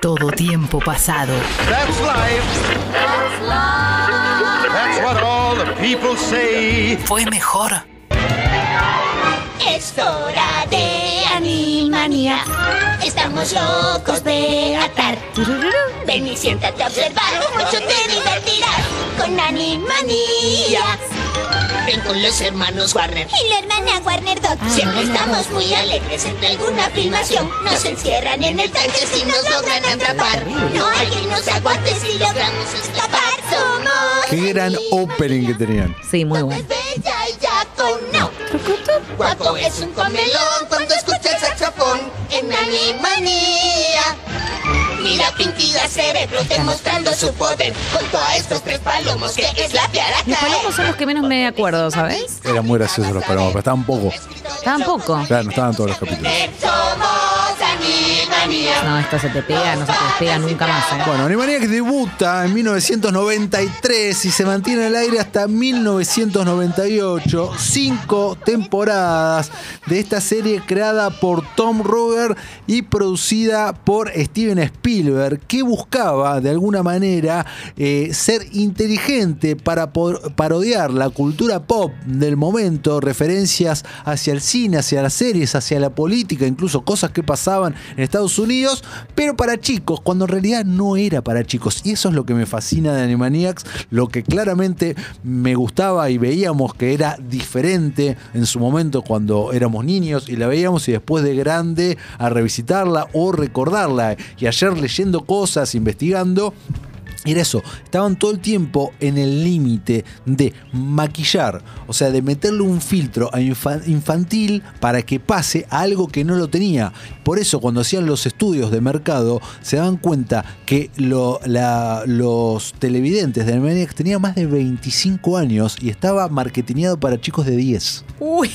todo tiempo pasado. That's life. That's what all the people say. Fue mejor. Es hora de Animania. Estamos locos de atar. Ven y siéntate a observar. Mucho te divertirás con Animania. Ven con los hermanos Warner. Y la hermana Warner Dot. Siempre estamos muy alegres entre alguna filmación. Nos encierran en el tanque si nos logran atrapar. No hay quien nos aguante si logramos escapar. Somos. Qué gran opening que tenían. Sí, muy bueno. es bella y ya con no. Guapo es un comelón cuando escucha el saxofón en Animanía. Mira Pintida cerebro demostrando su poder junto a estos tres palomos que es la piara Los palomos son los que menos me acuerdo, ¿sabes? Eran muy graciosos los palomos, pero estaban poco. Tampoco. Claro, no estaban todos los capítulos. No, esto se te pega, no se te despega nunca más, ¿eh? Bueno, Animaniacs debuta en 1993 y se mantiene al aire hasta 1998. Cinco temporadas de esta serie creada por Tom Ruger y producida por Steven Spielberg, que buscaba de alguna manera eh, ser inteligente para parodiar la cultura pop del momento, referencias hacia el cine, hacia las series, hacia la política, incluso cosas que pasaban en Estados Unidos, pero para chicos, cuando en realidad no era para chicos. Y eso es lo que me fascina de Animaniacs, lo que claramente me gustaba y veíamos que era diferente en su momento cuando éramos niños y la veíamos y después de grande a revisitarla o recordarla. Y ayer leyendo cosas, investigando, era eso, estaban todo el tiempo en el límite de maquillar, o sea, de meterle un filtro a infa- infantil para que pase a algo que no lo tenía. Por eso cuando hacían los estudios de mercado se daban cuenta que los televidentes de Animaniacs tenían más de 25 años y estaba marketineado para chicos de 10. Uy.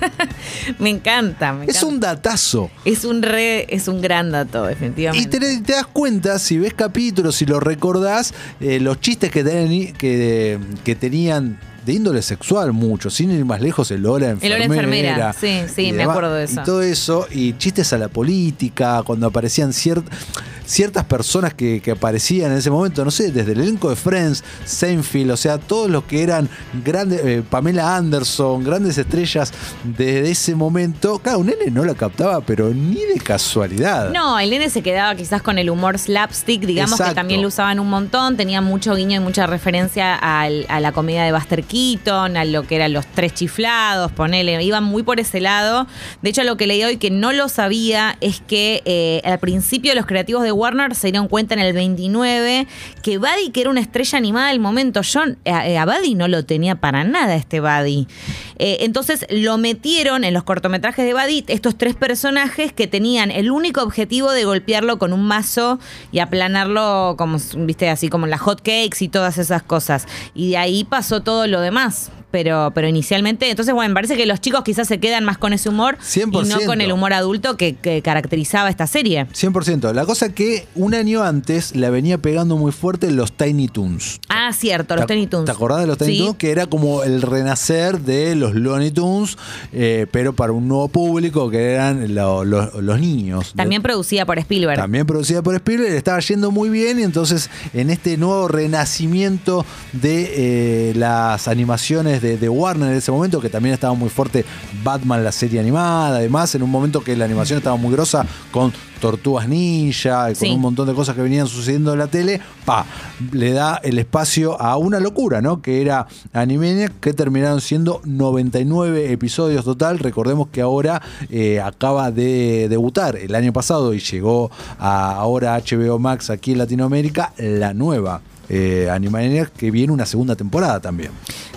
me encanta, me Es encanta. un datazo. Es un re, es un gran dato, Y definitivamente. te, te das cuenta, si ves capítulos, si lo recordás, eh, los chistes que, teni- que, que tenían de índole sexual mucho, sin ir más lejos, el hora El enfermera. hora enfermera, sí, sí, y me demás, acuerdo de eso. Y todo eso, y chistes a la política, cuando aparecían cier- ciertas personas que, que aparecían en ese momento, no sé, desde el elenco de Friends, Seinfeld, o sea, todos los que eran grandes, eh, Pamela Anderson, grandes estrellas desde ese momento. Claro, un nene no la captaba, pero ni de casualidad. No, el nene se quedaba quizás con el humor slapstick, digamos Exacto. que también lo usaban un montón, tenía mucho guiño y mucha referencia al- a la comedia de Buster Keaton, a lo que eran los tres chiflados, ponele, iban muy por ese lado. De hecho, lo que leí hoy que no lo sabía es que eh, al principio los creativos de Warner se dieron cuenta en el 29 que Buddy, que era una estrella animada del momento, yo eh, a, a Buddy no lo tenía para nada este Buddy. Eh, entonces lo metieron en los cortometrajes de Buddy estos tres personajes que tenían el único objetivo de golpearlo con un mazo y aplanarlo como, viste, así como las hot cakes y todas esas cosas. Y de ahí pasó todo lo demás. Pero, pero inicialmente, entonces, bueno, me parece que los chicos quizás se quedan más con ese humor y no 100%. con el humor adulto que, que caracterizaba esta serie. 100%. La cosa que un año antes la venía pegando muy fuerte los Tiny Toons. Ah, cierto, los ¿Te- Tiny Toons. ¿Te acordás de los Tiny Sí. Toons? Que era como el renacer de los Looney Tunes, eh, pero para un nuevo público que eran lo- lo- los niños. También producida por Spielberg. También producida por Spielberg, estaba yendo muy bien y entonces en este nuevo renacimiento de eh, las animaciones de, de Warner en ese momento, que también estaba muy fuerte Batman, la serie animada, además en un momento que la animación estaba muy grosa con Tortugas Ninja, y con Sí. un montón de cosas que venían sucediendo en la tele, pa, le da el espacio a una locura, ¿no? Que era Animaniacs, que terminaron siendo 99 episodios total. Recordemos que ahora eh, acaba de debutar el año pasado y llegó a ahora HBO Max aquí en Latinoamérica la nueva eh, Animaniacs, que viene una segunda temporada también.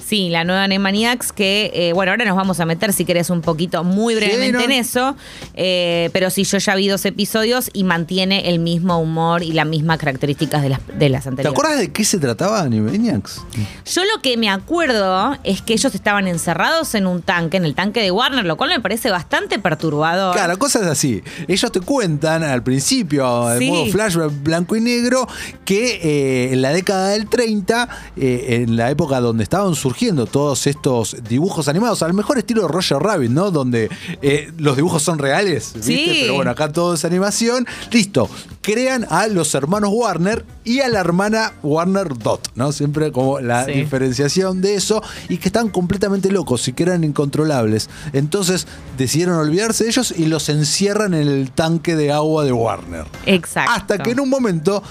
Sí, la nueva Animaniacs que, eh, bueno, ahora nos vamos a meter si querés un poquito muy brevemente no. en eso, eh, pero sí, yo ya vi dos episodios y mantiene el mismo humor y las mismas características de las, de las ¿Te anteriores. acuerdas de qué se trataba Animaniacs? Yo lo que me acuerdo es que ellos estaban encerrados en un tanque, en el tanque de Warner, lo cual me parece bastante perturbador. Claro, cosas así. Ellos te cuentan al principio, Sí. modo flashback blanco y negro, que eh, en la década del 30, eh, en la época donde estaban surgiendo surgiendo todos estos dibujos animados, al mejor estilo de Roger Rabbit, ¿no? Donde eh, los dibujos son reales, ¿viste? Sí. Pero bueno, acá todo es animación. Listo, crean a los hermanos Warner y a la hermana Warner Dot, ¿no? Siempre como la Sí. diferenciación de eso y que están completamente locos y que eran incontrolables. Entonces decidieron olvidarse de ellos y los encierran en el tanque de agua de Warner. Exacto. Hasta que en un momento,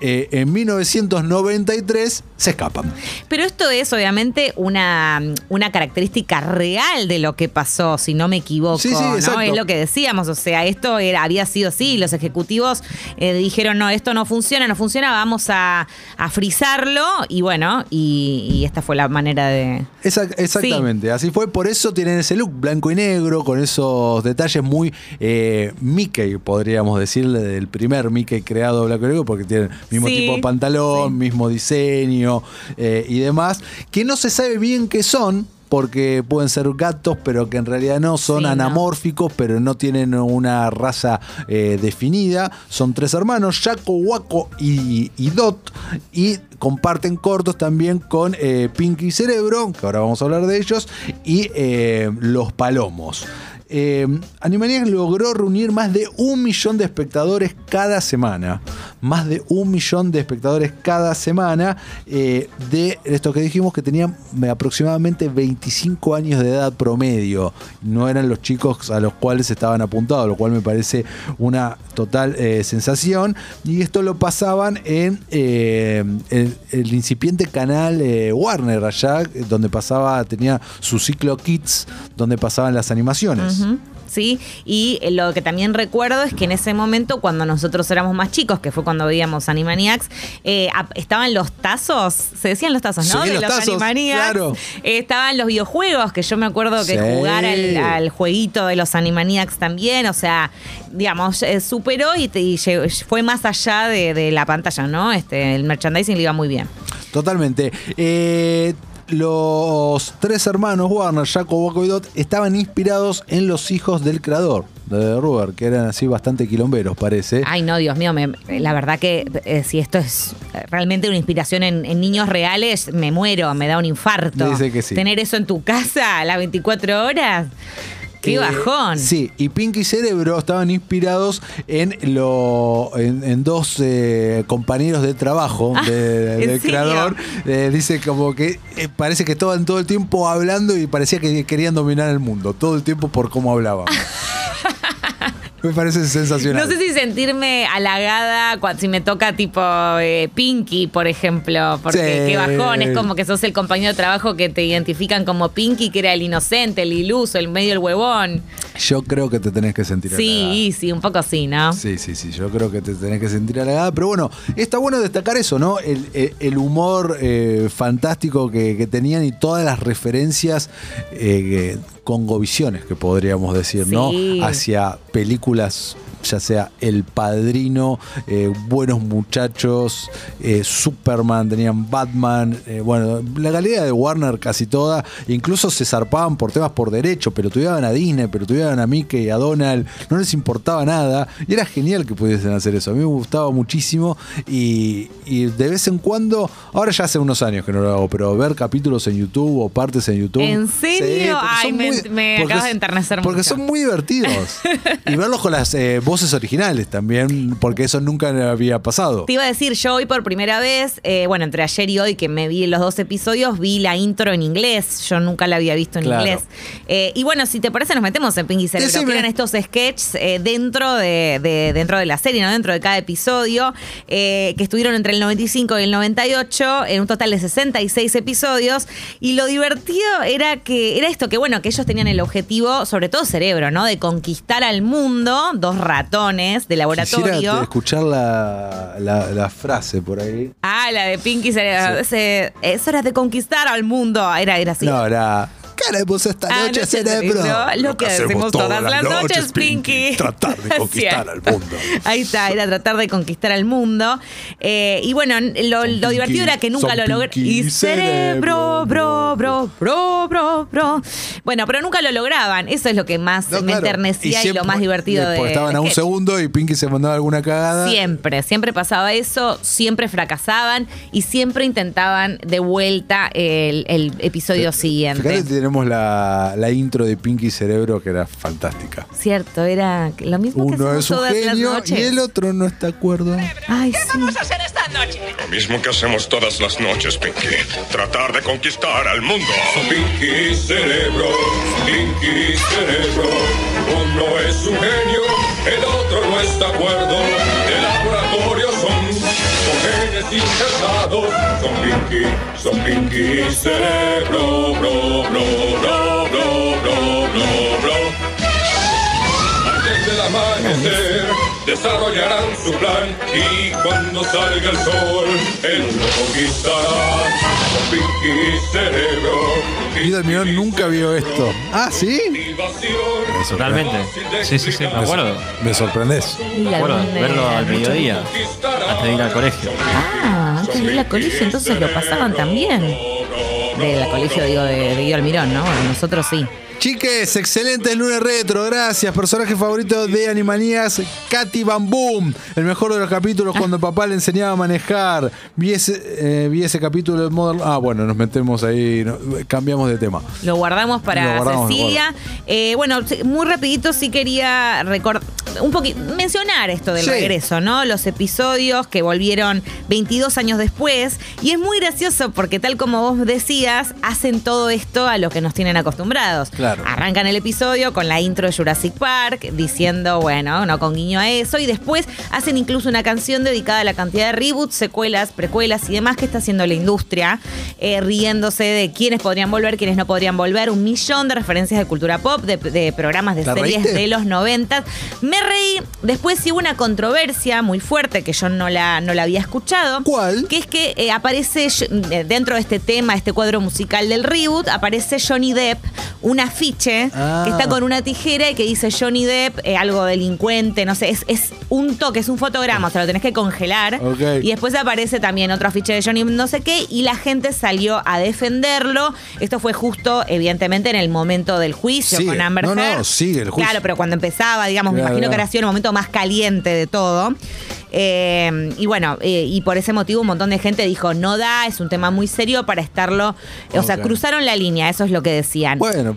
eh, en 1993, se escapan. Pero esto es obviamente una, una característica real de lo que pasó, si no me equivoco. Sí, sí, ¿no? Es lo que decíamos, o sea, esto era, había sido así, los ejecutivos eh, dijeron, no, esto no funciona, no funciona, vamos a, a frizarlo y bueno, y, y esta fue la manera de... Exactamente, así fue. Por eso tienen ese look blanco y negro, con esos detalles muy eh, Mickey, podríamos decirle, del primer Mickey creado blanco y negro, porque tienen mismo Sí, tipo de pantalón, sí. mismo diseño eh, y demás, que no se sabe bien qué son. Porque pueden ser gatos, pero que en realidad no, son Sí, no. anamórficos, pero no tienen una raza eh, definida. Son tres hermanos, Jaco, Waco y, y Dot, y comparten cortos también con eh, Pinky Cerebro, que ahora vamos a hablar de ellos, y eh, Los Palomos. Eh, Animaniacs logró reunir más de un millón de espectadores cada semana. Más de un millón de espectadores cada semana. eh, de esto que dijimos que tenían aproximadamente 25 años de edad promedio. No eran los chicos a los cuales estaban apuntados, lo cual me parece una total eh, sensación. Y esto lo pasaban en eh, el, incipiente canal eh, Warner, allá donde pasaba, tenía su ciclo Kids, donde pasaban las animaciones. Sí, y eh, lo que también recuerdo es que en ese momento, cuando nosotros éramos más chicos, que fue cuando veíamos Animaniacs, eh, estaban los tazos, se decían los tazos, ¿no? Sí, de los los, tazos, Animaniacs. claro. Eh, estaban los videojuegos, que yo me acuerdo que Sí. jugar al, al jueguito de los Animaniacs también, o sea, digamos, eh, superó y, te- y fue más allá de, de la pantalla, ¿no? Este, el merchandising le iba muy bien. Totalmente. Los tres hermanos Warner, Jaco, Waco y Dot, estaban inspirados en los hijos del creador de Ruber, que eran así bastante quilomberos, parece. Ay, no, Dios mío, me- la verdad que eh, si esto es realmente una inspiración en, en niños reales, me muero, me da un infarto. Dice que sí. Tener eso en tu casa a las 24 horas, qué Eh, bajón. Sí, y Pinky y Cerebro estaban inspirados en, lo, en, en dos eh, compañeros de trabajo Ah, de- ¿en del serio? creador. Eh, dice como que eh, parece que estaban todo el tiempo hablando y parecía que querían dominar el mundo, todo el tiempo por cómo hablaban. Me parece sensacional. No sé si sentirme halagada si me toca tipo eh, Pinky, por ejemplo, porque Sí. qué bajón, es como que sos el compañero de trabajo que te identifican como Pinky, que era el inocente, el iluso, el medio el huevón. Yo creo que te tenés que sentir halagada. Sí, sí, un poco así, ¿no? Sí, sí, sí, yo creo que te tenés que sentir halagada, pero bueno, está bueno destacar eso, ¿no? El, el- el humor eh, fantástico que, que tenían y todas las referencias eh, congovisiones, que podríamos decir, ¿no? Hacia películas ya sea El Padrino, eh, Buenos Muchachos, eh, Superman, tenían Batman, eh, bueno, la galería de Warner casi toda, incluso se zarpaban por temas por derecho, pero tuvieran a Disney, pero tuvieran a Mickey, a Donald, no les importaba nada, y era genial que pudiesen hacer eso, a mí me gustaba muchísimo, y, y de vez en cuando, ahora ya hace unos años que no lo hago, pero ver capítulos en YouTube o partes en YouTube. ¿En serio? porque Ay, me- me porque acabas de enternecer Porque mucho. son muy divertidos. y verlos con las eh, voces originales también, porque eso nunca había pasado. Te iba a decir, yo hoy por primera vez, eh, bueno, entre ayer y hoy que me vi los dos episodios, vi la intro en inglés. Yo nunca la había visto en Claro. inglés. Eh, y bueno, si te parece, nos metemos en Pinky Cerebro, Decime. eran estos sketches eh, dentro, de, de- dentro de la serie, ¿no? Dentro de cada episodio, que estuvieron entre el 95 y el 98, en un total de 66 episodios. Y lo divertido era que, era esto, que bueno, que ellos tenían el objetivo, sobre todo cerebro, ¿no? De conquistar al mundo, dos ratones de laboratorio. Quisiera escuchar la, la- la frase por ahí. Ah, la de Pinky Cerebro. Ese- Es hora de conquistar al mundo. Era, era así. No, era. Queremos esta Ah, noche, noche, cerebro? cerebro, Lo que hacemos todas las noches, Pinky. Tratar de conquistar al mundo. Ahí está, era tratar de conquistar al mundo. Eh, y bueno, lo, divertido era que nunca lo logré. Y cerebro, bro, bro, bro, bro, bro. Bueno, pero nunca lo lograban. Eso es lo que más No, me claro. enternecía y, siempre- lo más divertido de. Porque estaban a un sketch. segundo y Pinky se mandaba alguna cagada. Siempre, siempre pasaba eso, siempre fracasaban y siempre intentaban de vuelta el, el episodio siguiente. Fíjate, tenemos la, la intro de Pinky Cerebro que era fantástica. Cierto, era lo mismo que Uno hacemos es un todas las genio noches. y el otro no está de acuerdo. Ay, sí. vamos a hacer esta noche? Lo mismo que hacemos todas las noches, Pinky. Tratar de conquistar al mundo. Pinky cerebro, Pinky cerebro. Uno es un genio, el otro no está de acuerdo. De laboratorio son, genes insertados. Son Pinky, son Pinky cerebro, bro, bro, bro, desarrollarán su plan y cuando salga el sol él lo conquistará. Con Pinky cerebro. Guido Almirón nunca vio esto. Ah, ¿sí? Totalmente. Sí, sí, sí, me acuerdo. Me sorprendes. Me acuerdo verlo al mediodía, antes de ir al colegio. Ah, antes de ir al colegio, entonces lo pasaban también. Del colegio, digo, de, Guido Almirón, ¿no? Bueno, nosotros sí. Chiques, excelente lunes retro, gracias. Personaje favorito de Animanías, Katy Bam Boom. El mejor de los capítulos cuando papá le enseñaba a manejar. Vi ese, eh, vi ese capítulo de Modern. Ah, bueno, nos metemos ahí, no- cambiamos de tema. Lo guardamos para Lo guardamos, Cecilia. Eh, bueno, muy rapidito sí quería recordar un poquito mencionar esto del Sí. regreso, ¿no? Los episodios que volvieron 22 años después y es muy gracioso porque tal como vos decías, hacen todo esto a lo que nos tienen acostumbrados. Claro. Arrancan el episodio con la intro de Jurassic Park diciendo, bueno, no con guiño a eso y después hacen incluso una canción dedicada a la cantidad de reboots, secuelas, precuelas y demás que está haciendo la industria, eh, riéndose de quiénes podrían volver, quiénes no podrían volver, un millón de referencias de cultura pop, de, de programas de ¿Te series reíste? de los 90. Me reí, después sí hubo una controversia muy fuerte que yo no la, no la había escuchado. ¿Cuál? Que es que eh, aparece eh, dentro de este tema, este cuadro musical del reboot, aparece Johnny Depp, un afiche Ah. que está con una tijera y que dice Johnny Depp, eh, algo delincuente, no sé, es, es un toque, es un fotograma, o sea, lo tenés que congelar. Y después aparece también otro afiche de Johnny no sé qué, y la gente salió a defenderlo. Esto fue justo, evidentemente, en el momento del juicio Sigue. con Amber No, no, Heard. sigue el juicio. Claro, pero cuando empezaba, digamos, me Claro, imagino que claro. era sido el momento más caliente de todo. Eh, y bueno, eh, y por ese motivo un montón de gente dijo, no da, es un tema muy serio para estarlo. O sea, cruzaron la línea, eso es lo que decían. Bueno.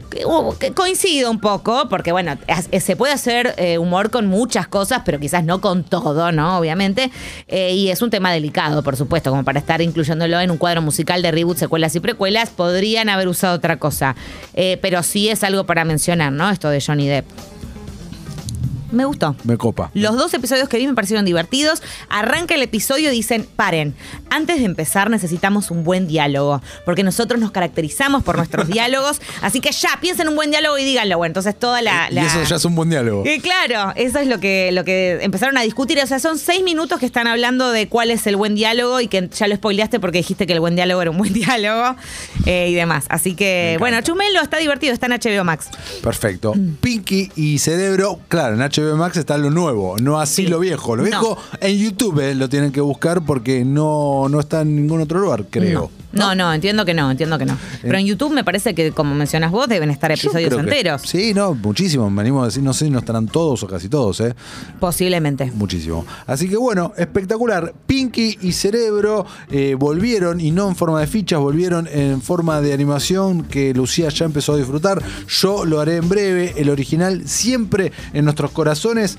Que coincido un poco, porque bueno, as- se puede hacer eh, humor con muchas cosas, pero quizás no con todo, ¿no? Obviamente. Eh, y es un tema delicado, por supuesto, como para estar incluyéndolo en un cuadro musical de reboot, secuelas y precuelas, podrían haber usado otra cosa. Eh, pero sí es algo para mencionar, ¿no? Esto de Johnny Depp. Me gustó. Me copa. Los dos episodios que vi me parecieron divertidos. Arranca el episodio y dicen, paren, antes de empezar necesitamos un buen diálogo, porque nosotros nos caracterizamos por nuestros diálogos, así que ya, piensen en un buen diálogo y díganlo. Bueno, entonces toda la... Y la- eso ya es un buen diálogo. Eh, claro, eso es lo que, lo que empezaron a discutir. O sea, son seis minutos que están hablando de cuál es el buen diálogo y que ya lo spoileaste porque dijiste que el buen diálogo era un buen diálogo eh, y demás. Así que, bueno, Chumelo está divertido, está en HBO Max. Perfecto. Mm. Pinky y Cerebro, claro, en HBO Max está lo nuevo, no así Sí. lo viejo. Lo No. viejo en YouTube eh, lo tienen que buscar porque no, no está en ningún otro lugar, creo. No, no, entiendo que no, entiendo que no. Pero en YouTube me parece que, como mencionas vos, deben estar Eh. Yo episodios creo que- enteros. sí, no, muchísimo. Me animo a decir, no sé si no estarán todos o casi todos, ¿eh? Posiblemente. Muchísimo. Así que bueno, espectacular. Pinky y Cerebro eh, volvieron, y no en forma de fichas, volvieron en forma de animación que Lucía ya empezó a disfrutar. Yo lo haré en breve. El original siempre en nuestros corazones.